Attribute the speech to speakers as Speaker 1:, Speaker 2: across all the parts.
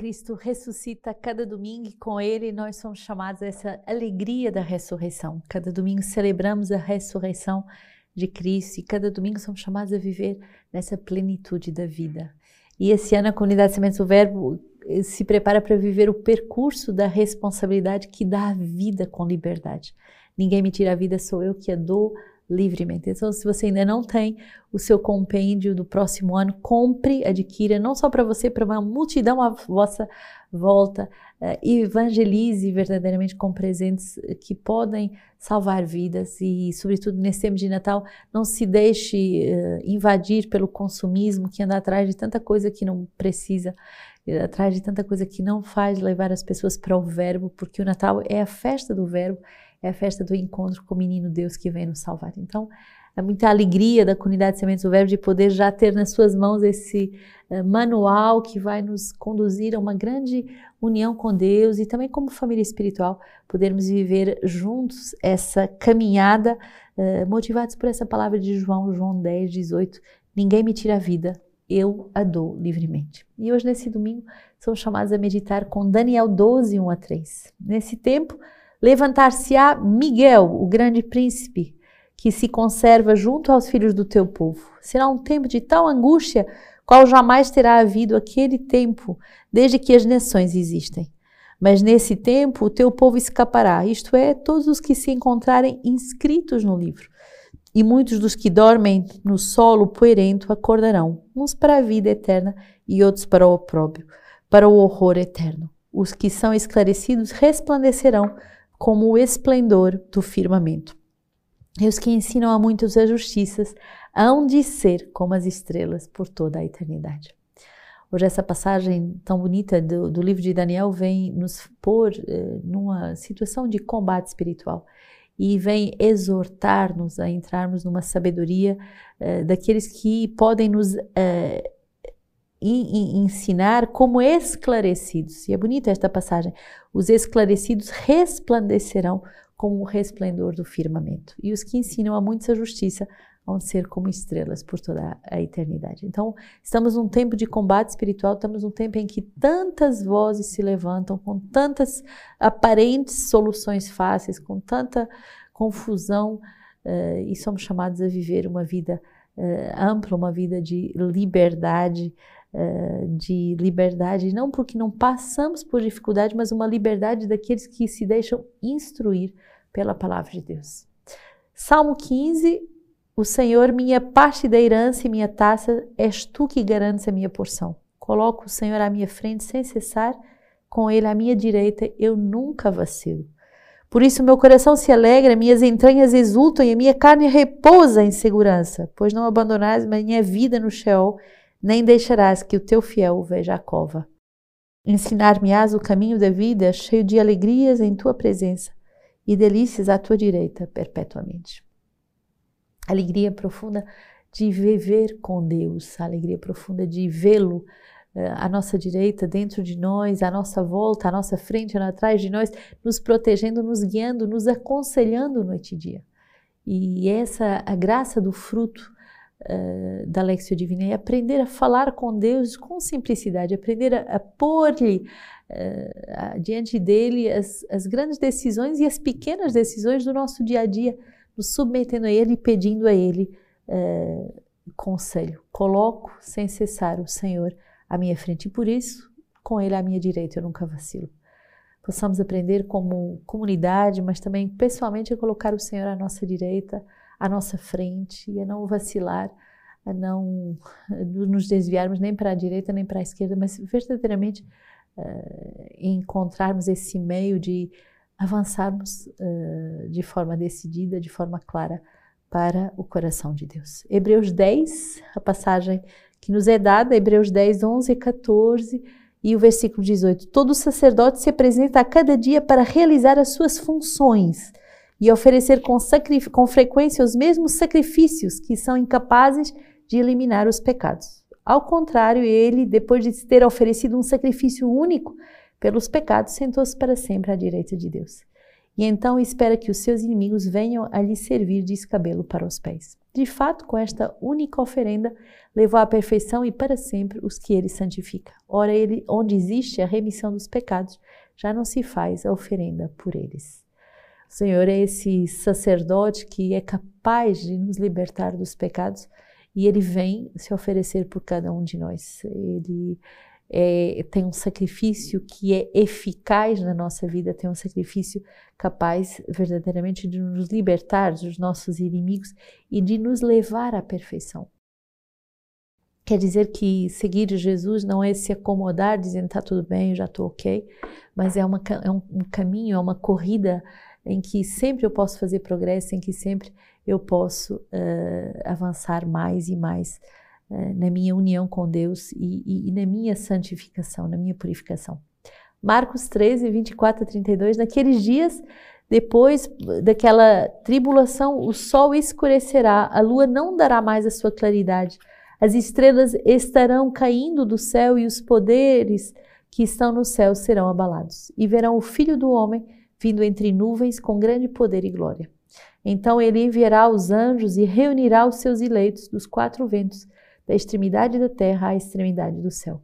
Speaker 1: Cristo ressuscita cada domingo e com Ele nós somos chamados a essa alegria da ressurreição. Cada domingo celebramos a ressurreição de Cristo e cada domingo somos chamados a viver nessa plenitude da vida. E esse ano a comunidade Sementes do Verbo eh, se prepara para viver o percurso da responsabilidade que dá a vida com liberdade. Ninguém me tira a vida, sou eu que a dou livremente. Então, se você ainda não tem o seu compêndio do próximo ano, compre, adquira, não só para você, para uma multidão à vossa volta, uh, evangelize verdadeiramente com presentes que podem salvar vidas e, sobretudo nesse tempo de Natal, não se deixe uh, invadir pelo consumismo que anda atrás de tanta coisa que não precisa, atrás de tanta coisa que não faz levar as pessoas para o Verbo, porque o Natal é a festa do Verbo é a festa do encontro com o menino Deus que vem nos salvar. Então, é muita alegria da comunidade Sementes do Verbo de poder já ter nas suas mãos esse uh, manual que vai nos conduzir a uma grande união com Deus e também como família espiritual podermos viver juntos essa caminhada uh, motivados por essa palavra de João, João 10, 18, ninguém me tira a vida, eu a dou livremente. E hoje nesse domingo somos chamados a meditar com Daniel 12, 1 a 3. Nesse tempo, Levantar-se-á Miguel, o grande príncipe, que se conserva junto aos filhos do teu povo. Será um tempo de tal angústia, qual jamais terá havido aquele tempo, desde que as nações existem. Mas nesse tempo o teu povo escapará, isto é, todos os que se encontrarem inscritos no livro. E muitos dos que dormem no solo poeirento acordarão, uns para a vida eterna e outros para o opróbrio, para o horror eterno. Os que são esclarecidos resplandecerão como o esplendor do firmamento. E os que ensinam a muitos as justiças hão de ser como as estrelas por toda a eternidade. Hoje essa passagem tão bonita do, do livro de Daniel vem nos pôr eh, numa situação de combate espiritual e vem exortar-nos a entrarmos numa sabedoria eh, daqueles que podem nos eh, ensinar como esclarecidos. E é bonita esta passagem. Os esclarecidos resplandecerão como o resplendor do firmamento. E os que ensinam a muitos a justiça vão ser como estrelas por toda a eternidade. Então, estamos num tempo de combate espiritual, estamos num tempo em que tantas vozes se levantam com tantas aparentes soluções fáceis, com tanta confusão, uh, e somos chamados a viver uma vida uh, ampla, uma vida de liberdade, uh, de liberdade, não porque não passamos por dificuldade, mas uma liberdade daqueles que se deixam instruir pela palavra de Deus. Salmo 15, o Senhor, minha parte da herança e minha taça, és tu que garantes a minha porção. Coloco o Senhor à minha frente sem cessar, com ele à minha direita, eu nunca vacilo. Por isso meu coração se alegra, minhas entranhas exultam e a minha carne repousa em segurança, pois não abandonais minha vida no Sheol, nem deixarás que o teu fiel veja a cova. Ensinar-me-ás o caminho da vida, cheio de alegrias em tua presença e delícias à tua direita perpetuamente. Alegria profunda de viver com Deus, alegria profunda de vê-lo eh, à nossa direita, dentro de nós, à nossa volta, à nossa frente, atrás de nós, nos protegendo, nos guiando, nos aconselhando noite e dia. E essa a graça do fruto uh, da Lexio Divina é aprender a falar com Deus com simplicidade, aprender a, a pôr-lhe uh, diante dele as, as grandes decisões e as pequenas decisões do nosso dia a dia, nos submetendo a Ele e pedindo a Ele uh, conselho. Coloco sem cessar o Senhor à minha frente e por isso, com Ele à minha direita, eu nunca vacilo possamos aprender como comunidade, mas também pessoalmente a colocar o Senhor à nossa direita, à nossa frente e a não vacilar, a não nos desviarmos nem para a direita nem para a esquerda, mas verdadeiramente uh, encontrarmos esse meio de avançarmos uh, de forma decidida, de forma clara para o coração de Deus. Hebreus 10, a passagem que nos é dada, Hebreus 10, 11 e 14, e o versículo 18: Todo sacerdote se apresenta a cada dia para realizar as suas funções e oferecer com, com frequência os mesmos sacrifícios que são incapazes de eliminar os pecados. Ao contrário, ele, depois de ter oferecido um sacrifício único pelos pecados, sentou-se para sempre à direita de Deus. e então espera que os seus inimigos venham a lhe servir de escabelo para os pés. De fato, com esta única oferenda, levou à perfeição e para sempre os que ele santifica. Ora, ele, onde existe a remissão dos pecados, já não se faz a oferenda por eles. O Senhor é esse sacerdote que é capaz de nos libertar dos pecados e ele vem se oferecer por cada um de nós. Ele é, tem um sacrifício que é eficaz na nossa vida, tem um sacrifício capaz verdadeiramente de nos libertar dos nossos inimigos e de nos levar à perfeição. Quer dizer que seguir Jesus não é se acomodar dizendo está tudo bem, já estou ok, mas é, uma, é um, um caminho, é uma corrida em que sempre eu posso fazer progresso, em que sempre eu posso uh, avançar mais e mais uh, na minha união com Deus e, e, e, na minha santificação, na minha purificação. Marcos 13, 24 a 32, naqueles dias, depois daquela tribulação, o sol escurecerá, a lua não dará mais a sua claridade, as estrelas estarão caindo do céu e os poderes que estão no céu serão abalados. E verão o Filho do Homem vindo entre nuvens com grande poder e glória. Então ele enviará os anjos e reunirá os seus eleitos dos quatro ventos, da extremidade da terra à extremidade do céu.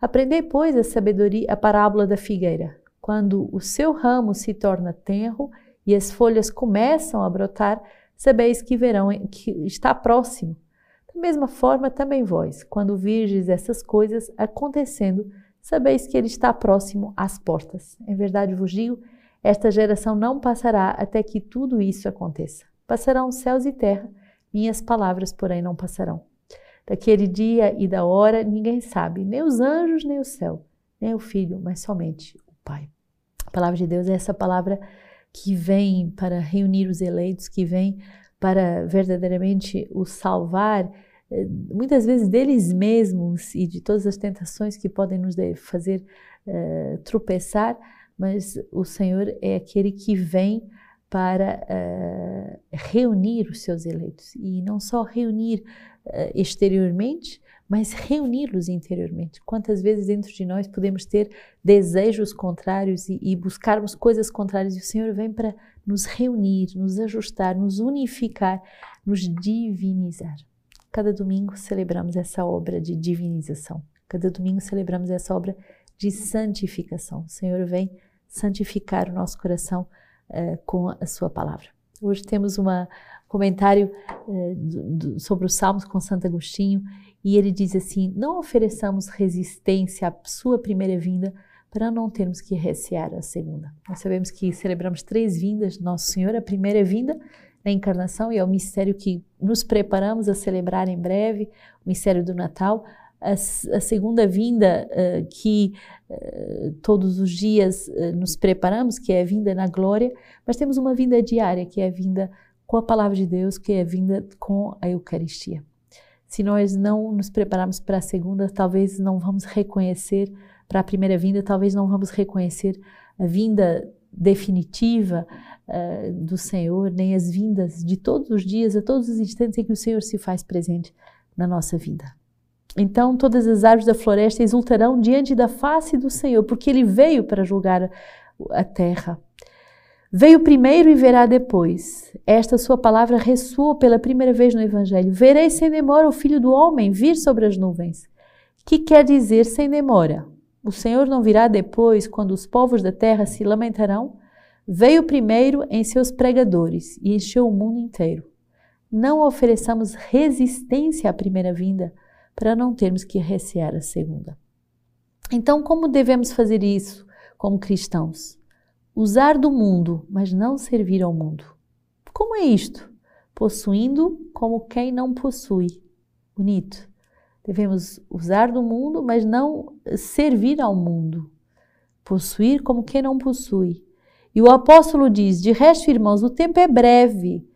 Speaker 1: Aprendei, pois, a sabedoria, a parábola da figueira. Quando o seu ramo se torna tenro e as folhas começam a brotar, sabeis que verão que está próximo. Da mesma forma, também vós, quando virdes essas coisas acontecendo, sabeis que ele está próximo às portas. Em verdade vos digo esta geração não passará até que tudo isso aconteça. Passarão céus e terra, minhas palavras, porém, não passarão. Daquele dia e da hora ninguém sabe, nem os anjos, nem o céu, nem o filho, mas somente o Pai. A palavra de Deus é essa palavra que vem para reunir os eleitos, que vem para verdadeiramente os salvar, eh, muitas vezes deles mesmos e de todas as tentações que podem nos fazer uh, tropeçar, mas o Senhor é aquele que vem para uh, reunir os seus eleitos e não só reunir uh, exteriormente, mas reuni-los interiormente. Quantas vezes dentro de nós podemos ter desejos contrários e, e buscarmos coisas contrárias e o Senhor vem para nos reunir, nos ajustar, nos unificar, nos divinizar. Cada domingo celebramos essa obra de divinização. Cada domingo celebramos essa obra de santificação. O Senhor vem santificar o nosso coração uh, com a sua palavra. Hoje temos um comentário uh, do, sobre os Salmos com Santo Agostinho e ele diz assim: Não ofereçamos resistência à sua primeira vinda para não termos que recear a segunda. Nós sabemos que celebramos três vindas de Nosso Senhor, a primeira vinda na encarnação e é o mistério que nos preparamos a celebrar em breve, o mistério do Natal, a, a segunda vinda uh, que uh, todos os dias uh, nos preparamos, que é a vinda na glória, mas temos uma vinda diária, que é a vinda com a palavra de Deus, que é a vinda com a Eucaristia. Se nós não nos prepararmos para a segunda, talvez não vamos reconhecer, para a primeira vinda, talvez não vamos reconhecer a vinda definitiva uh, do Senhor, nem as vindas de todos os dias, a todos os instantes em que o Senhor se faz presente na nossa vida. Então todas as árvores da floresta exultarão diante da face do Senhor, porque ele veio para julgar a terra. Veio primeiro e verá depois. Esta sua palavra ressoou pela primeira vez no Evangelho. Verei sem demora o Filho do Homem vir sobre as nuvens. Que quer dizer sem demora? O Senhor não virá depois, quando os povos da terra se lamentarão? Veio primeiro em seus pregadores e encheu o mundo inteiro. Não ofereçamos resistência à primeira vinda, para não termos que recear a segunda. Então, como devemos fazer isso como cristãos? Usar do mundo, mas não servir ao mundo. Como é isto? Possuindo como quem não possui. Bonito. Devemos usar do mundo, mas não servir ao mundo. Possuir como quem não possui. E o apóstolo diz: de resto, irmãos, o tempo é breve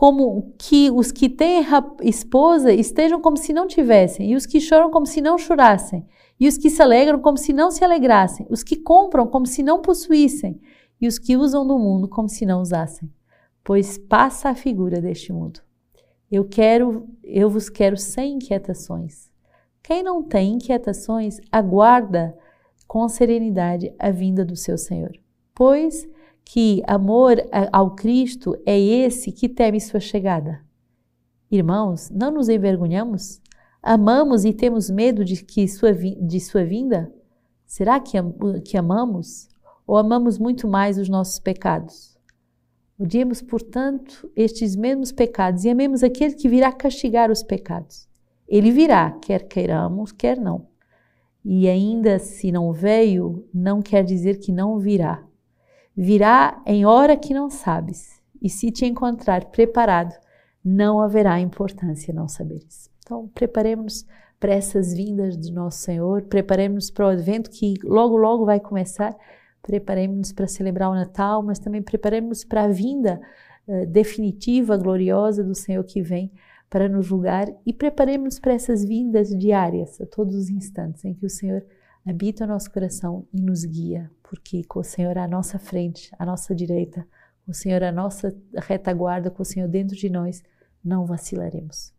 Speaker 1: como que os que têm esposa estejam como se não tivessem, e os que choram como se não chorassem, e os que se alegram como se não se alegrassem, os que compram como se não possuíssem, e os que usam do mundo como se não usassem. Pois passa a figura deste mundo. Eu quero, eu vos quero sem inquietações. Quem não tem inquietações, aguarda com serenidade a vinda do seu Senhor. Pois que amor ao Cristo é esse que teme sua chegada. Irmãos, não nos envergonhamos? Amamos e temos medo de, que sua, de sua vinda? Será que, que amamos? Ou amamos muito mais os nossos pecados? Odiemos, portanto, estes mesmos pecados e amemos aquele que virá castigar os pecados. Ele virá, quer queiramos, quer não. E ainda se não veio, não quer dizer que não virá. Virá em hora que não sabes, e se te encontrar preparado, não haverá importância não saberes. Então, preparemos para essas vindas do nosso Senhor, preparemos para o advento que logo, logo vai começar preparemos-nos para celebrar o Natal, mas também preparemos para a vinda uh, definitiva, gloriosa do Senhor que vem para nos julgar e preparemos para essas vindas diárias, a todos os instantes em que o Senhor habita o nosso coração e nos guia, porque com o Senhor à nossa frente, à nossa direita, com o Senhor à nossa retaguarda, com o Senhor dentro de nós, não vacilaremos.